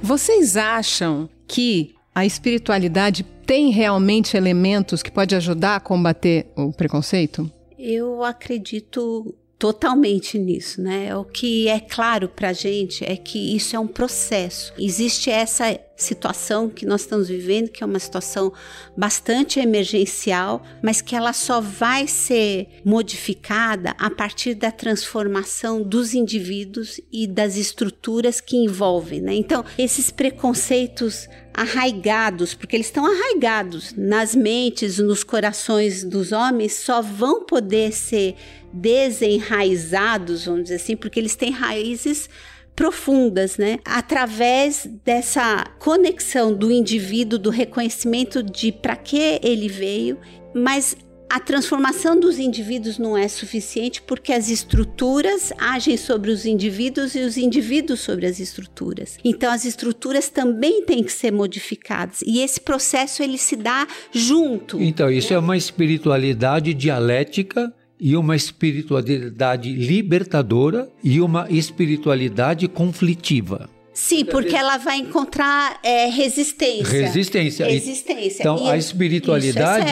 Vocês acham que a espiritualidade tem realmente elementos que pode ajudar a combater o preconceito? Eu acredito totalmente nisso, né? O que é claro para gente é que isso é um processo. Existe essa situação que nós estamos vivendo, que é uma situação bastante emergencial, mas que ela só vai ser modificada a partir da transformação dos indivíduos e das estruturas que envolvem, né? Então, esses preconceitos arraigados, porque eles estão arraigados nas mentes, nos corações dos homens, só vão poder ser desenraizados, vamos dizer assim, porque eles têm raízes profundas, né? Através dessa conexão do indivíduo, do reconhecimento de para que ele veio, mas a transformação dos indivíduos não é suficiente porque as estruturas agem sobre os indivíduos e os indivíduos sobre as estruturas. Então as estruturas também têm que ser modificadas e esse processo ele se dá junto. Então isso é uma espiritualidade dialética e uma espiritualidade libertadora e uma espiritualidade conflitiva. Sim, porque ela vai encontrar é, resistência. Resistência. Resistência. Então, e a espiritualidade,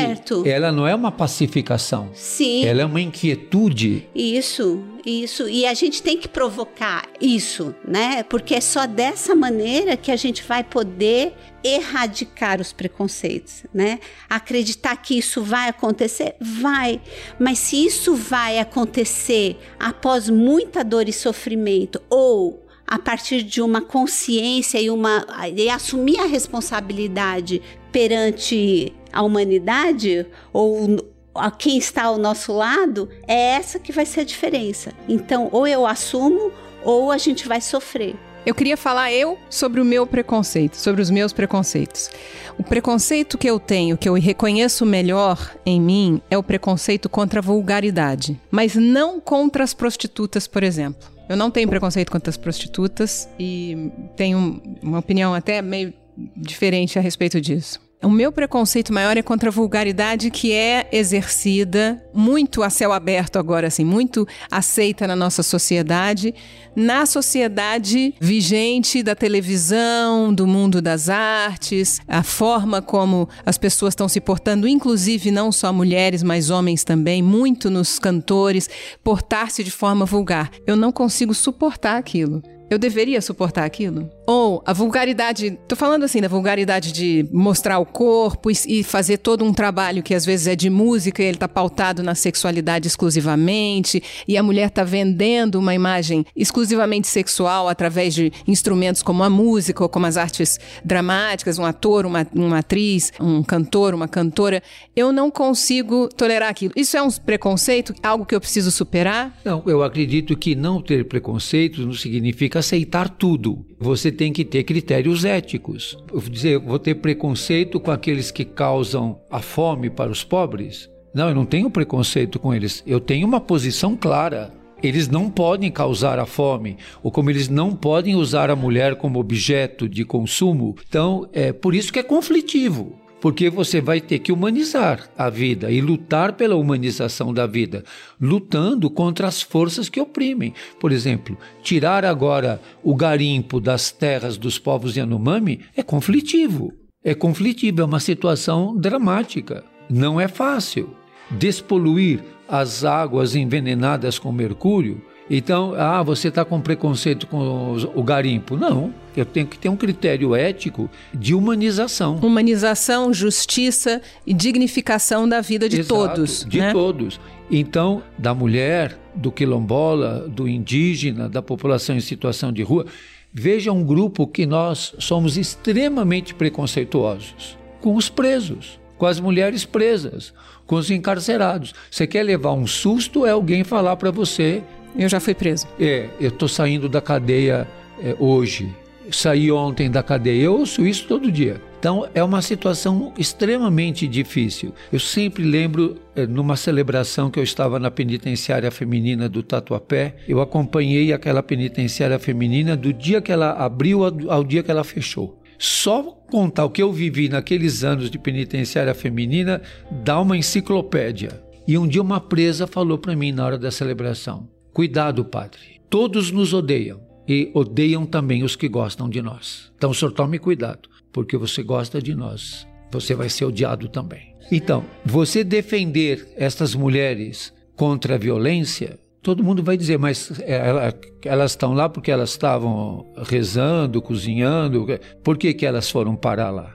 é ela não é uma pacificação. Sim. Ela é uma inquietude. Isso, isso. E a gente tem que provocar isso, né? Porque é só dessa maneira que a gente vai poder erradicar os preconceitos, né? Acreditar que isso vai acontecer, vai. Mas se isso vai acontecer após muita dor e sofrimento ou a partir de uma consciência e uma e assumir a responsabilidade perante a humanidade ou a quem está ao nosso lado, é essa que vai ser a diferença. Então, ou eu assumo ou a gente vai sofrer. Eu queria falar eu sobre o meu preconceito, sobre os meus preconceitos. O preconceito que eu tenho, que eu reconheço melhor em mim, é o preconceito contra a vulgaridade, mas não contra as prostitutas, por exemplo. Eu não tenho preconceito contra as prostitutas e tenho uma opinião até meio diferente a respeito disso. O meu preconceito maior é contra a vulgaridade que é exercida muito a céu aberto agora, assim, muito aceita na nossa sociedade, na sociedade vigente da televisão, do mundo das artes, a forma como as pessoas estão se portando, inclusive não só mulheres, mas homens também, muito nos cantores, portar-se de forma vulgar. Eu não consigo suportar aquilo. Eu deveria suportar aquilo? Ou a vulgaridade, tô falando assim da vulgaridade de mostrar o corpo e, e, fazer todo um trabalho que às vezes é de música e ele tá pautado na sexualidade exclusivamente e a mulher tá vendendo uma imagem exclusivamente sexual através de instrumentos como a música ou como as artes dramáticas, um ator, uma, uma atriz, um cantor, uma cantora. Eu não consigo tolerar aquilo. Isso é um preconceito, algo que eu preciso superar? Não, eu acredito que não ter preconceito não significa aceitar tudo. Você tem que ter critérios éticos. Vou dizer, vou ter preconceito com aqueles que causam a fome para os pobres? Não, eu não tenho preconceito com eles. Eu tenho uma posição clara. Eles não podem causar a fome, ou como eles não podem usar a mulher como objeto de consumo. Então, é por isso que é conflitivo porque você vai ter que humanizar a vida e lutar pela humanização da vida, lutando contra as forças que oprimem. Por exemplo, tirar agora o garimpo das terras dos povos Yanomami é conflitivo. É conflitivo, é uma situação dramática. Não é fácil. Despoluir as águas envenenadas com mercúrio então, ah, você está com preconceito com o garimpo. Não, eu tenho que ter um critério ético de humanização. Humanização, justiça e dignificação da vida de Exato, todos. De né? todos. Então, da mulher, do quilombola, do indígena, da população em situação de rua, veja um grupo que nós somos extremamente preconceituosos com os presos com as mulheres presas, com os encarcerados. Você quer levar um susto é alguém falar para você eu já fui preso. É, eu estou saindo da cadeia é, hoje. Saí ontem da cadeia. Eu ouço isso todo dia. Então é uma situação extremamente difícil. Eu sempre lembro é, numa celebração que eu estava na penitenciária feminina do Tatuapé, eu acompanhei aquela penitenciária feminina do dia que ela abriu ao dia que ela fechou. Só contar o que eu vivi naqueles anos de penitenciária feminina dá uma enciclopédia. E um dia uma presa falou para mim na hora da celebração: Cuidado, Padre. Todos nos odeiam e odeiam também os que gostam de nós. Então, senhor tome cuidado, porque você gosta de nós, você vai ser odiado também. Então, você defender estas mulheres contra a violência, todo mundo vai dizer, mas é, elas estão lá porque elas estavam rezando, cozinhando, por que, que elas foram parar lá?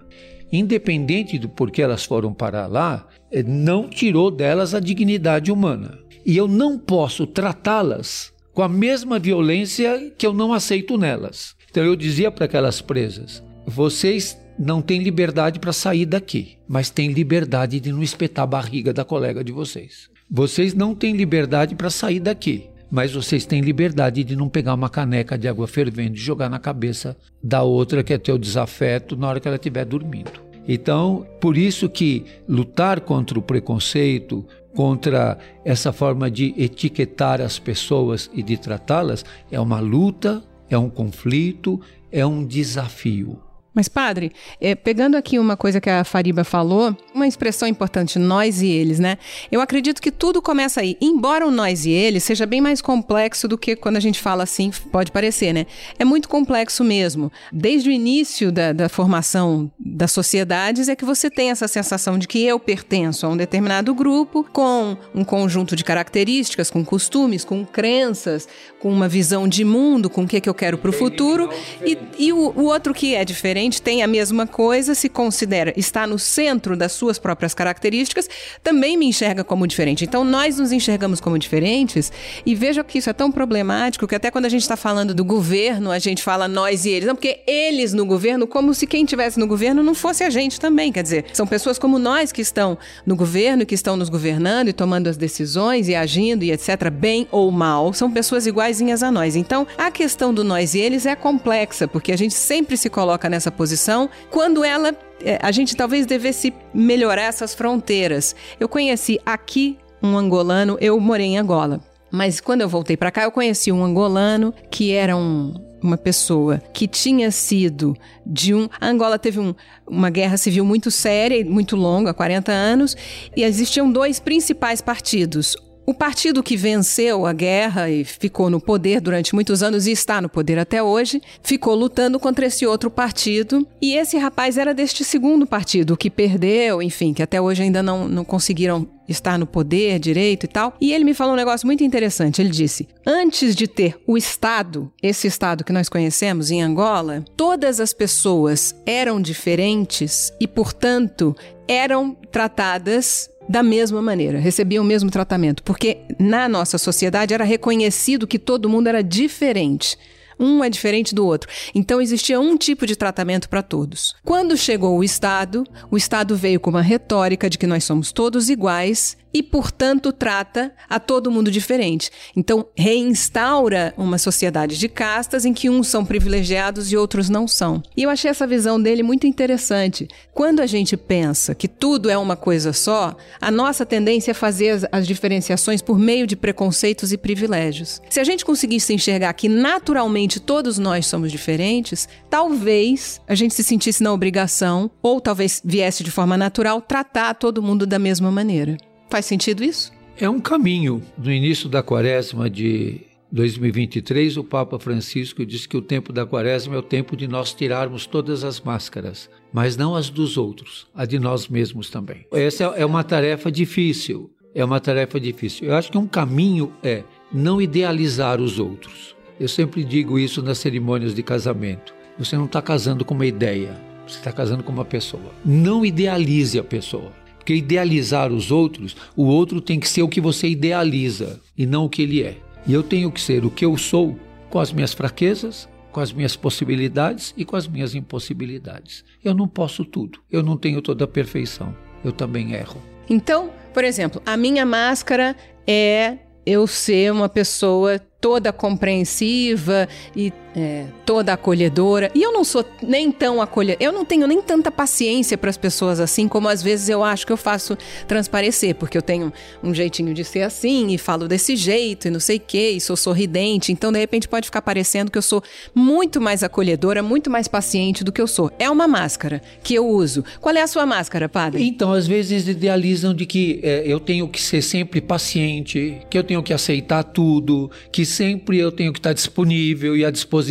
Independente do porquê elas foram parar lá, é, não tirou delas a dignidade humana e eu não posso tratá-las com a mesma violência que eu não aceito nelas. Então eu dizia para aquelas presas: vocês não têm liberdade para sair daqui, mas têm liberdade de não espetar a barriga da colega de vocês. Vocês não têm liberdade para sair daqui, mas vocês têm liberdade de não pegar uma caneca de água fervendo e jogar na cabeça da outra que é teu desafeto na hora que ela estiver dormindo. Então, por isso que lutar contra o preconceito, contra essa forma de etiquetar as pessoas e de tratá-las é uma luta, é um conflito, é um desafio. Mas, padre, é, pegando aqui uma coisa que a Fariba falou, uma expressão importante, nós e eles, né? Eu acredito que tudo começa aí. Embora o nós e eles seja bem mais complexo do que quando a gente fala assim, pode parecer, né? É muito complexo mesmo. Desde o início da, da formação das sociedades é que você tem essa sensação de que eu pertenço a um determinado grupo com um conjunto de características, com costumes, com crenças, com uma visão de mundo, com o que, que eu quero para o futuro. E, e o, o outro que é diferente tem a mesma coisa, se considera, está no centro das suas próprias características, também me enxerga como diferente. Então nós nos enxergamos como diferentes e veja que isso é tão problemático que até quando a gente está falando do governo, a gente fala nós e eles. Não, porque eles no governo, como se quem tivesse no governo não fosse a gente também. Quer dizer, são pessoas como nós que estão no governo, que estão nos governando e tomando as decisões e agindo e etc., bem ou mal, são pessoas iguaizinhas a nós. Então, a questão do nós e eles é complexa, porque a gente sempre se coloca nessa posição, quando ela é, a gente talvez devesse melhorar essas fronteiras. Eu conheci aqui um angolano, eu morei em Angola. mas quando eu voltei para cá, eu conheci um angolano que era um uma pessoa que tinha sido de um. A Angola teve um, uma guerra civil muito séria e muito longa, 40 anos, e existiam dois principais partidos. O partido que venceu a guerra e ficou no poder durante muitos anos e está no poder até hoje, ficou lutando contra esse outro partido. E esse rapaz era deste segundo partido, que perdeu, enfim, que até hoje ainda não, não conseguiram estar no poder direito e tal. E ele me falou um negócio muito interessante. Ele disse: antes de ter o Estado, esse Estado que nós conhecemos em Angola, todas as pessoas eram diferentes e, portanto, eram tratadas da mesma maneira, recebiam o mesmo tratamento, porque na nossa sociedade era reconhecido que todo mundo era diferente. Um é diferente do outro. Então existia um tipo de tratamento para todos. Quando chegou o Estado, o Estado veio com uma retórica de que nós somos todos iguais e, portanto, trata a todo mundo diferente. Então, reinstaura uma sociedade de castas em que uns são privilegiados e outros não são. E eu achei essa visão dele muito interessante. Quando a gente pensa que tudo é uma coisa só, a nossa tendência é fazer as, as diferenciações por meio de preconceitos e privilégios. Se a gente conseguisse enxergar que naturalmente todos nós somos diferentes, talvez a gente se sentisse na obrigação, ou talvez viesse de forma natural, tratar todo mundo da mesma maneira. Faz sentido isso? É um caminho. No início da quaresma de 2023, o Papa Francisco disse que o tempo da quaresma é o tempo de nós tirarmos todas as máscaras, mas não as dos outros, a de nós mesmos também. Essa é uma tarefa difícil. É uma tarefa difícil. Eu acho que um caminho é não idealizar os outros. Eu sempre digo isso nas cerimônias de casamento. Você não está casando com uma ideia, você está casando com uma pessoa. Não idealize a pessoa. Porque idealizar os outros, o outro tem que ser o que você idealiza e não o que ele é. E eu tenho que ser o que eu sou com as minhas fraquezas, com as minhas possibilidades e com as minhas impossibilidades. Eu não posso tudo, eu não tenho toda a perfeição, eu também erro. Então, por exemplo, a minha máscara é eu ser uma pessoa toda compreensiva e é, toda acolhedora. E eu não sou nem tão acolhedora, eu não tenho nem tanta paciência para as pessoas assim, como às vezes eu acho que eu faço transparecer, porque eu tenho um jeitinho de ser assim e falo desse jeito e não sei o que, e sou sorridente. Então, de repente, pode ficar parecendo que eu sou muito mais acolhedora, muito mais paciente do que eu sou. É uma máscara que eu uso. Qual é a sua máscara, padre? Então, às vezes idealizam de que é, eu tenho que ser sempre paciente, que eu tenho que aceitar tudo, que sempre eu tenho que estar disponível e à disposição,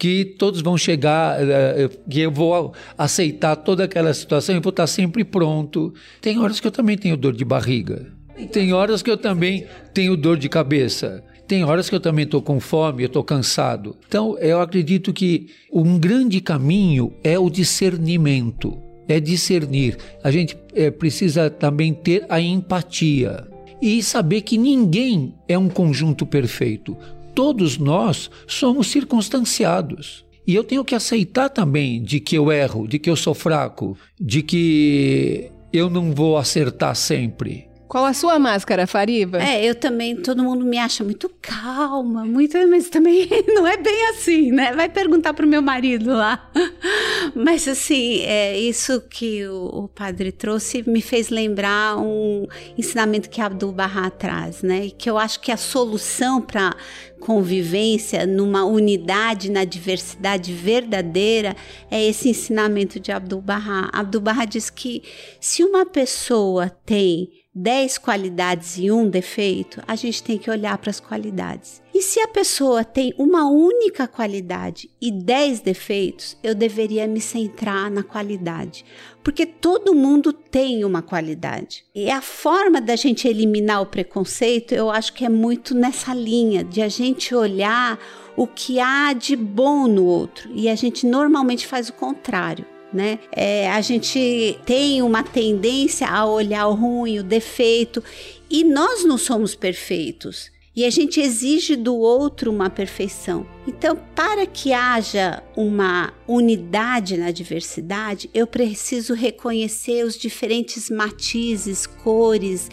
que todos vão chegar, eh, eh, que eu vou aceitar toda aquela situação e vou estar sempre pronto. Tem horas que eu também tenho dor de barriga. Tem horas que eu também tenho dor de cabeça. Tem horas que eu também estou com fome, eu estou cansado. Então, eu acredito que um grande caminho é o discernimento. É discernir. A gente é, precisa também ter a empatia e saber que ninguém é um conjunto perfeito. Todos nós somos circunstanciados. E eu tenho que aceitar também de que eu erro, de que eu sou fraco, de que eu não vou acertar sempre. Qual a sua máscara, Fariba? É, eu também, todo mundo me acha muito calma, muito, mas também não é bem assim, né? Vai perguntar pro meu marido lá. Mas assim, é, isso que o, o padre trouxe me fez lembrar um ensinamento que Abdul Bahá traz, né? E que eu acho que a solução para convivência, numa unidade, na diversidade verdadeira, é esse ensinamento de Abdul Bahá. Abdul Bahá diz que se uma pessoa tem 10 qualidades e um defeito, a gente tem que olhar para as qualidades. E se a pessoa tem uma única qualidade e 10 defeitos, eu deveria me centrar na qualidade, porque todo mundo tem uma qualidade. E a forma da gente eliminar o preconceito, eu acho que é muito nessa linha de a gente olhar o que há de bom no outro, e a gente normalmente faz o contrário né? É, a gente tem uma tendência a olhar o ruim, o defeito, e nós não somos perfeitos. E a gente exige do outro uma perfeição. Então, para que haja uma unidade na diversidade, eu preciso reconhecer os diferentes matizes, cores,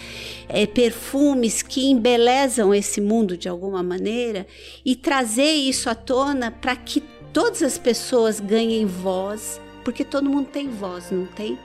é, perfumes que embelezam esse mundo de alguma maneira e trazer isso à tona para que todas as pessoas ganhem voz, porque todo mundo tem voz, não tem?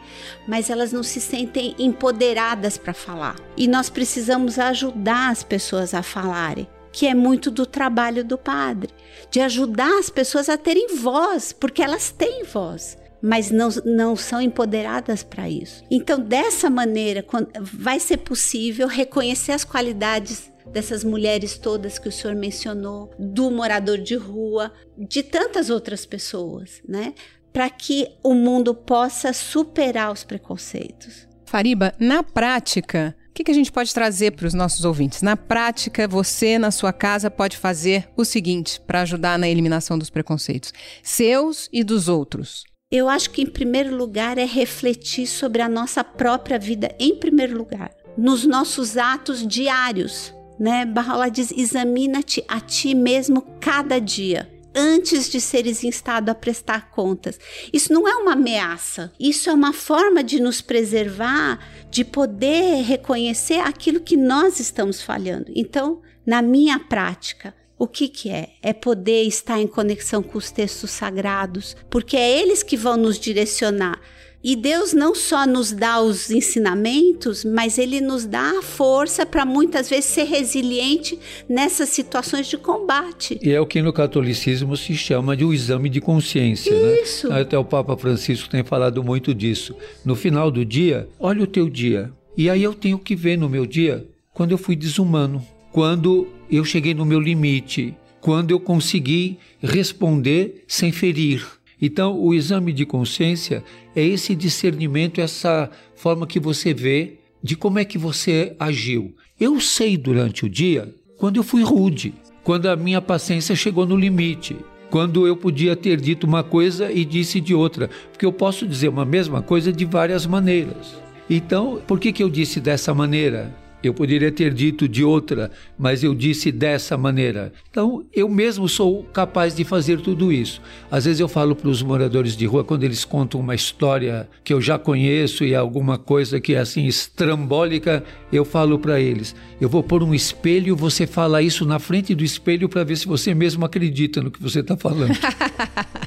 Mas elas não se sentem empoderadas para falar. E nós precisamos ajudar as pessoas a falarem que é muito do trabalho do padre, de ajudar as pessoas a terem voz, porque elas têm voz mas não, não são empoderadas para isso. Então, dessa maneira, vai ser possível reconhecer as qualidades dessas mulheres todas que o senhor mencionou, do morador de rua, de tantas outras pessoas, né? Para que o mundo possa superar os preconceitos. Fariba, na prática, o que, que, a gente pode trazer para os nossos ouvintes? Na prática, você na sua casa pode fazer o seguinte para ajudar na eliminação dos preconceitos, seus e dos outros. Eu acho que, em primeiro lugar, é refletir sobre a nossa própria vida, em primeiro lugar, nos nossos atos diários. Né? Barrola diz: examina-te a ti mesmo cada dia antes de seres instado a prestar contas. Isso não é uma ameaça, isso é uma forma de nos preservar, de poder reconhecer aquilo que nós estamos falhando. Então, na minha prática, o que, que é? É poder estar em conexão com os textos sagrados, porque é eles que vão nos direcionar. E Deus não só nos dá os ensinamentos, mas Ele nos dá a força para muitas vezes ser resiliente nessas situações de combate. E é o que no catolicismo se chama de o um exame de consciência. Né? Isso. Né? Até o Papa Francisco tem falado muito disso. No final do dia, olha o teu dia. E aí eu tenho que ver no meu dia quando eu fui desumano, quando eu cheguei no meu limite, quando eu consegui responder sem ferir. Então, o exame de consciência é esse discernimento, essa forma que você vê de como é que você agiu. Eu sei durante o dia quando eu fui rude, quando a minha paciência chegou no limite, quando eu podia ter dito uma coisa e disse de outra, porque eu posso dizer uma mesma coisa de várias maneiras. Então, por que, que eu disse dessa maneira? Eu poderia ter dito de outra, mas eu disse dessa maneira. Então, eu mesmo sou capaz de fazer tudo isso. Às vezes eu falo para os moradores de rua, quando eles contam uma história que eu já conheço e alguma coisa que é assim estrambólica, eu falo para eles: eu vou pôr um espelho, você fala isso na frente do espelho para ver se você mesmo acredita no que você está falando.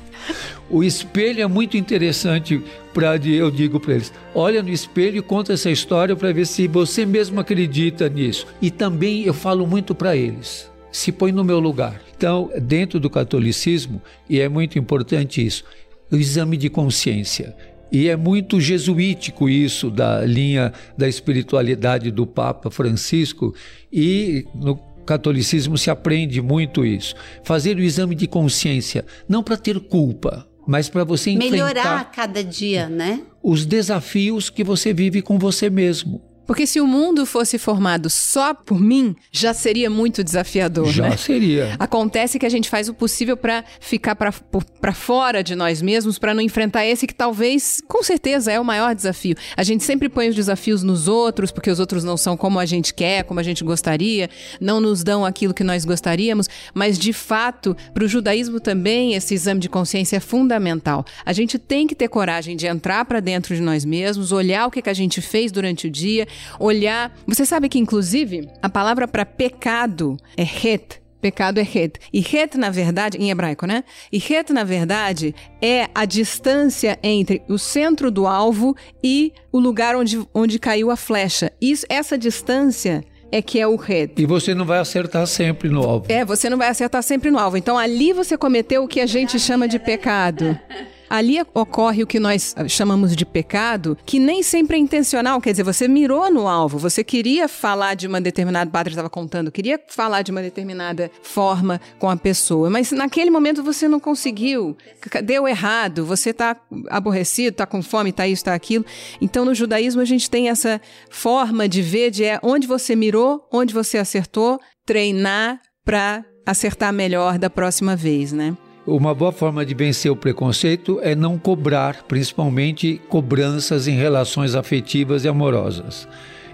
o espelho é muito interessante para eu digo para eles: olha no espelho e conta essa história para ver se você mesmo acredita nisso. E também eu falo muito para eles: se põe no meu lugar. Então, dentro do catolicismo, e é muito importante isso, o exame de consciência. E é muito jesuítico isso da linha da espiritualidade do Papa Francisco e no catolicismo se aprende muito isso. Fazer o exame de consciência, não para ter culpa, mas para você enfrentar melhorar a cada dia, né? Os desafios que você vive com você mesmo. Porque se o mundo fosse formado só por mim, já seria muito desafiador, já né? seria. Acontece que a gente faz o possível para ficar para fora de nós mesmos, para não enfrentar esse que talvez, com certeza, é o maior desafio. A gente sempre põe os desafios nos outros, porque os outros não são como a gente quer, como a gente gostaria, não nos dão aquilo que nós gostaríamos, mas de fato, para o judaísmo também, esse exame de consciência é fundamental. A gente tem que ter coragem de entrar para dentro de nós mesmos, olhar o que, que a gente fez durante o dia olhar. Você sabe que, inclusive, a palavra para pecado é het. Pecado é het. E het, na verdade, em hebraico, né? E het, na verdade, é a distância entre o centro do alvo e o lugar onde, onde caiu a flecha. Isso, essa distância é que é o het. E você não vai acertar sempre no alvo. É, você não vai acertar sempre no alvo. Então ali você cometeu o que a gente chama de pecado. Ali ocorre o que nós chamamos de pecado, que nem sempre é intencional. Quer dizer, você mirou no alvo, você queria falar de uma determinada, o padre estava contando, queria falar de uma determinada forma com a pessoa, mas naquele momento você não conseguiu, deu errado, você está aborrecido, está com fome, está isso, está aquilo. Então, no judaísmo, a gente tem essa forma de ver de é onde você mirou, onde você acertou, treinar para acertar melhor da próxima vez, né? Uma boa forma de vencer o preconceito é não cobrar, principalmente cobranças em relações afetivas e amorosas.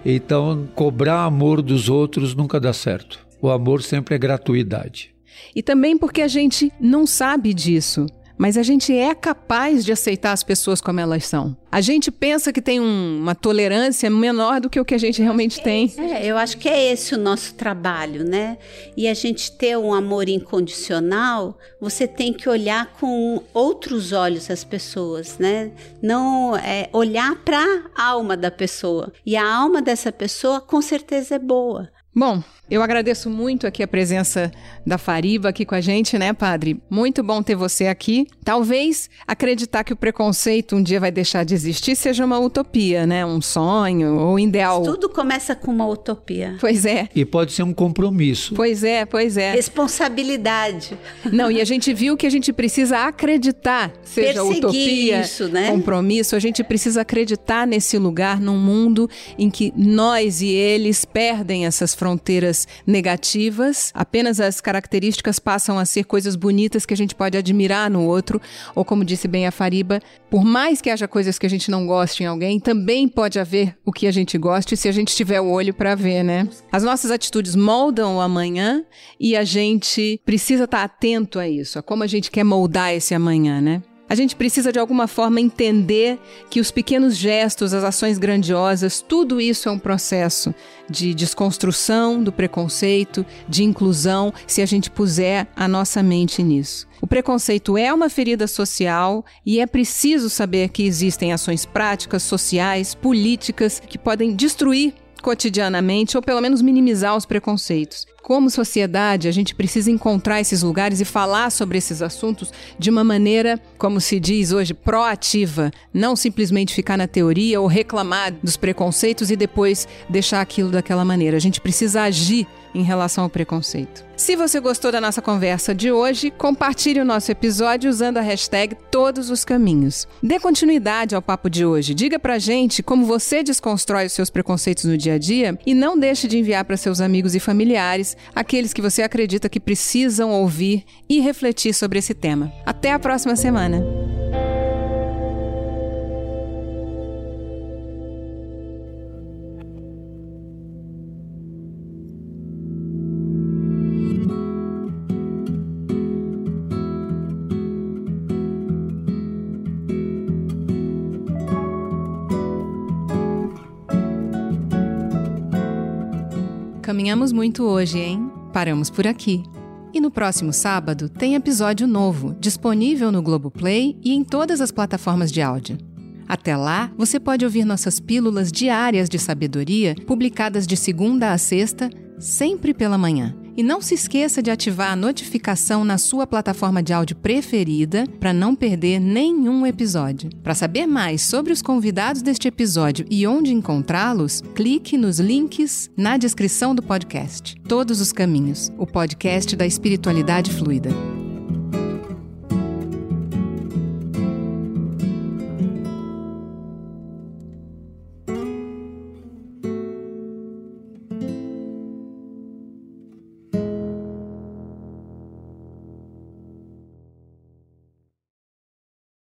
Então, cobrar amor dos outros nunca dá certo. O amor sempre é gratuidade. E também porque a gente não sabe disso mas a gente é capaz de aceitar as pessoas como elas são. A gente pensa que tem um, uma tolerância menor do que o que a gente realmente tem. É, eu acho que é esse o nosso trabalho, né? E a gente ter um amor incondicional, você tem que olhar com outros olhos as pessoas, né? Não é, olhar para a alma da pessoa. E a alma dessa pessoa com certeza é boa. Bom, eu agradeço muito aqui a presença da Fariba aqui com a gente, né, padre? Muito bom ter você aqui. Talvez acreditar que o preconceito um dia vai deixar de existir seja uma utopia, né? Um sonho ou ideal. Tudo começa com uma utopia. Pois é. E pode ser um compromisso. Pois é, pois é. Responsabilidade. Não, e a gente viu que a gente precisa acreditar, seja Perseguir utopia, isso, né? compromisso, a gente precisa acreditar nesse lugar, num mundo em que nós e eles perdem essas fronteiras negativas, apenas as características passam a ser coisas bonitas que a gente pode admirar no outro, ou como disse bem a Fariba, por mais que haja coisas que a gente não goste em alguém, também pode haver o que a gente goste se a gente tiver o olho para ver, né? As nossas atitudes moldam o amanhã e a gente precisa estar atento a isso, a como a gente quer moldar esse amanhã, né? A gente precisa de alguma forma entender que os pequenos gestos, as ações grandiosas, tudo isso é um processo de desconstrução do preconceito, de inclusão, se a gente puser a nossa mente nisso. O preconceito é uma ferida social e é preciso saber que existem ações práticas, sociais, políticas que podem destruir cotidianamente ou pelo menos minimizar os preconceitos. Como sociedade, a gente precisa encontrar esses lugares e falar sobre esses assuntos de uma maneira, como se diz hoje, proativa, não simplesmente ficar na teoria ou reclamar dos preconceitos e depois deixar aquilo daquela maneira. A gente precisa agir em relação ao preconceito. Se você gostou da nossa conversa de hoje, compartilhe o nosso episódio usando a hashtag Todos os Caminhos. Dê continuidade ao papo de hoje. Diga pra gente como você desconstrói os seus preconceitos no dia a dia e não deixe de enviar para seus amigos e familiares aqueles que você acredita que precisam ouvir e refletir sobre esse tema. Até a próxima semana! Caminhamos muito hoje, hein? Paramos por aqui. E no próximo sábado tem episódio novo, disponível no Globoplay e em todas as plataformas de áudio. Até lá, você pode ouvir nossas pílulas diárias de sabedoria, publicadas de segunda a sexta, sempre pela manhã. E não se esqueça de ativar a notificação na sua plataforma de áudio preferida para não perder nenhum episódio. Para saber mais sobre os convidados deste episódio e onde encontrá-los, clique nos links na descrição do podcast. Todos os Caminhos, o podcast da espiritualidade fluida.